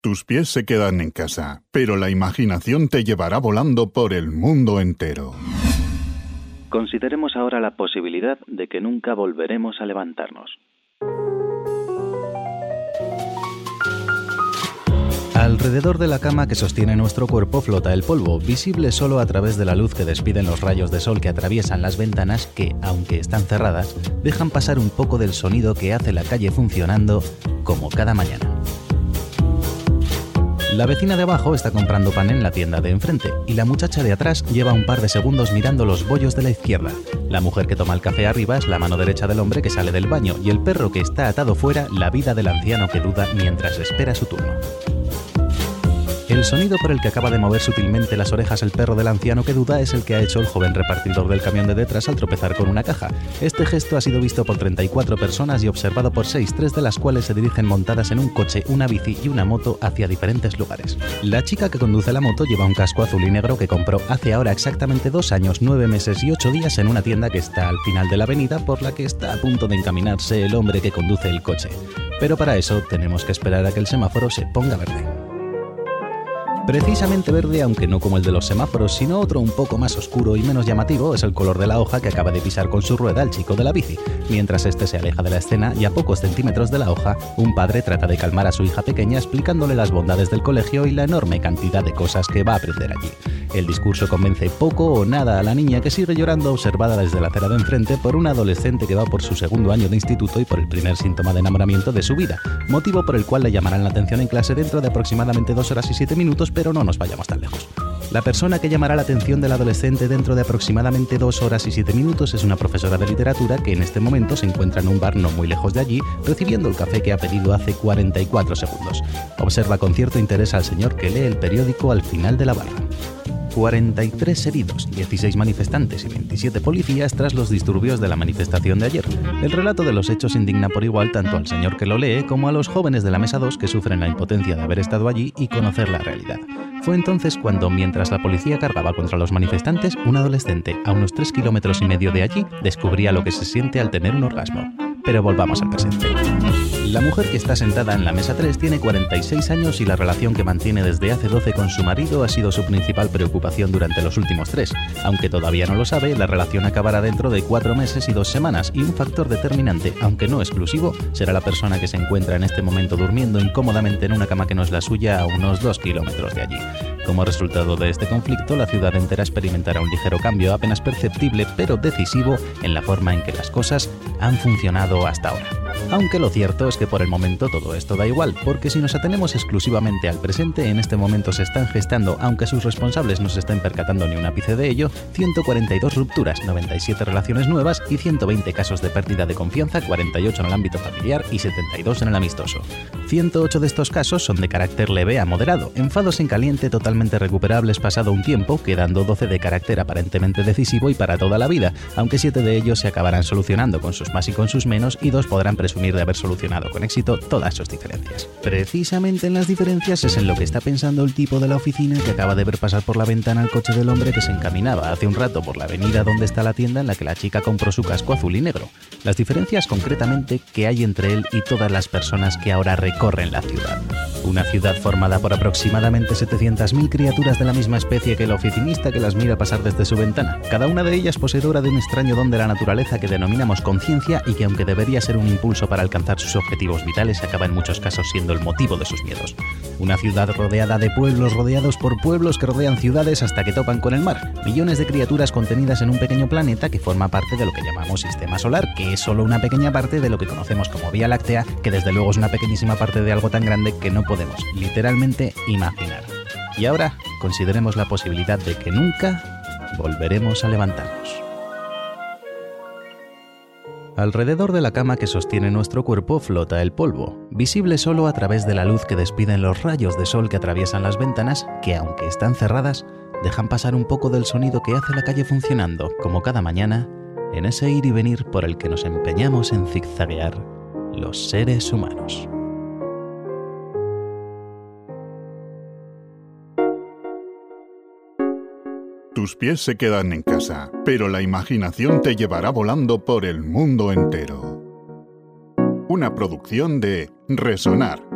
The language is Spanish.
Tus pies se quedan en casa, pero la imaginación te llevará volando por el mundo entero. Consideremos ahora la posibilidad de que nunca volveremos a levantarnos. Alrededor de la cama que sostiene nuestro cuerpo flota el polvo, visible solo a través de la luz que despiden los rayos de sol que atraviesan las ventanas que, aunque están cerradas, dejan pasar un poco del sonido que hace la calle funcionando como cada mañana. La vecina de abajo está comprando pan en la tienda de enfrente y la muchacha de atrás lleva un par de segundos mirando los bollos de la izquierda. La mujer que toma el café arriba es la mano derecha del hombre que sale del baño y el perro que está atado fuera la vida del anciano que duda mientras espera su turno. El sonido por el que acaba de mover sutilmente las orejas el perro del anciano que duda es el que ha hecho el joven repartidor del camión de detrás al tropezar con una caja. Este gesto ha sido visto por 34 personas y observado por 6, tres de las cuales se dirigen montadas en un coche, una bici y una moto hacia diferentes lugares. La chica que conduce la moto lleva un casco azul y negro que compró hace ahora exactamente dos años, nueve meses y ocho días en una tienda que está al final de la avenida por la que está a punto de encaminarse el hombre que conduce el coche. Pero para eso tenemos que esperar a que el semáforo se ponga verde. Precisamente verde, aunque no como el de los semáforos, sino otro un poco más oscuro y menos llamativo, es el color de la hoja que acaba de pisar con su rueda el chico de la bici. Mientras este se aleja de la escena y a pocos centímetros de la hoja, un padre trata de calmar a su hija pequeña explicándole las bondades del colegio y la enorme cantidad de cosas que va a aprender allí. El discurso convence poco o nada a la niña que sigue llorando observada desde la acera de enfrente por un adolescente que va por su segundo año de instituto y por el primer síntoma de enamoramiento de su vida, motivo por el cual le llamarán la atención en clase dentro de aproximadamente dos horas y siete minutos pero no nos vayamos tan lejos. La persona que llamará la atención del adolescente dentro de aproximadamente dos horas y siete minutos es una profesora de literatura que en este momento se encuentra en un bar no muy lejos de allí, recibiendo el café que ha pedido hace 44 segundos. Observa con cierto interés al señor que lee el periódico al final de la barra. 43 heridos, 16 manifestantes y 27 policías tras los disturbios de la manifestación de ayer. El relato de los hechos indigna por igual tanto al señor que lo lee como a los jóvenes de la mesa 2 que sufren la impotencia de haber estado allí y conocer la realidad. Fue entonces cuando, mientras la policía cargaba contra los manifestantes, un adolescente a unos 3 kilómetros y medio de allí descubría lo que se siente al tener un orgasmo. Pero volvamos al presente. La mujer que está sentada en la mesa 3 tiene 46 años y la relación que mantiene desde hace 12 con su marido ha sido su principal preocupación durante los últimos tres. Aunque todavía no lo sabe, la relación acabará dentro de cuatro meses y dos semanas y un factor determinante, aunque no exclusivo, será la persona que se encuentra en este momento durmiendo incómodamente en una cama que no es la suya a unos 2 kilómetros de allí. Como resultado de este conflicto, la ciudad entera experimentará un ligero cambio apenas perceptible pero decisivo en la forma en que las cosas han funcionado hasta ahora. Aunque lo cierto es que por el momento todo esto da igual, porque si nos atenemos exclusivamente al presente, en este momento se están gestando, aunque sus responsables no se estén percatando ni un ápice de ello, 142 rupturas, 97 relaciones nuevas y 120 casos de pérdida de confianza, 48 en el ámbito familiar y 72 en el amistoso. 108 de estos casos son de carácter leve a moderado, enfados en caliente totalmente recuperables pasado un tiempo, quedando 12 de carácter aparentemente decisivo y para toda la vida, aunque 7 de ellos se acabarán solucionando con sus más y con sus menos y dos podrán presumir de haber solucionado con éxito todas sus diferencias. Precisamente en las diferencias es en lo que está pensando el tipo de la oficina que acaba de ver pasar por la ventana el coche del hombre que se encaminaba hace un rato por la avenida donde está la tienda en la que la chica compró su casco azul y negro. Las diferencias concretamente que hay entre él y todas las personas que ahora recorren la ciudad. Una ciudad formada por aproximadamente 700.000 criaturas de la misma especie que el oficinista que las mira pasar desde su ventana, cada una de ellas poseedora de un extraño don de la naturaleza que denominamos conciencia y que aunque debería ser un impulso para alcanzar sus objetivos vitales, acaba en muchos casos siendo el motivo de sus miedos. Una ciudad rodeada de pueblos rodeados por pueblos que rodean ciudades hasta que topan con el mar. Millones de criaturas contenidas en un pequeño planeta que forma parte de lo que llamamos sistema solar, que es solo una pequeña parte de lo que conocemos como Vía Láctea, que desde luego es una pequeñísima parte de algo tan grande que no podemos literalmente imaginar. Y ahora consideremos la posibilidad de que nunca volveremos a levantarnos. Alrededor de la cama que sostiene nuestro cuerpo flota el polvo, visible solo a través de la luz que despiden los rayos de sol que atraviesan las ventanas, que aunque están cerradas, dejan pasar un poco del sonido que hace la calle funcionando, como cada mañana, en ese ir y venir por el que nos empeñamos en zigzaguear los seres humanos. Tus pies se quedan en casa, pero la imaginación te llevará volando por el mundo entero. Una producción de Resonar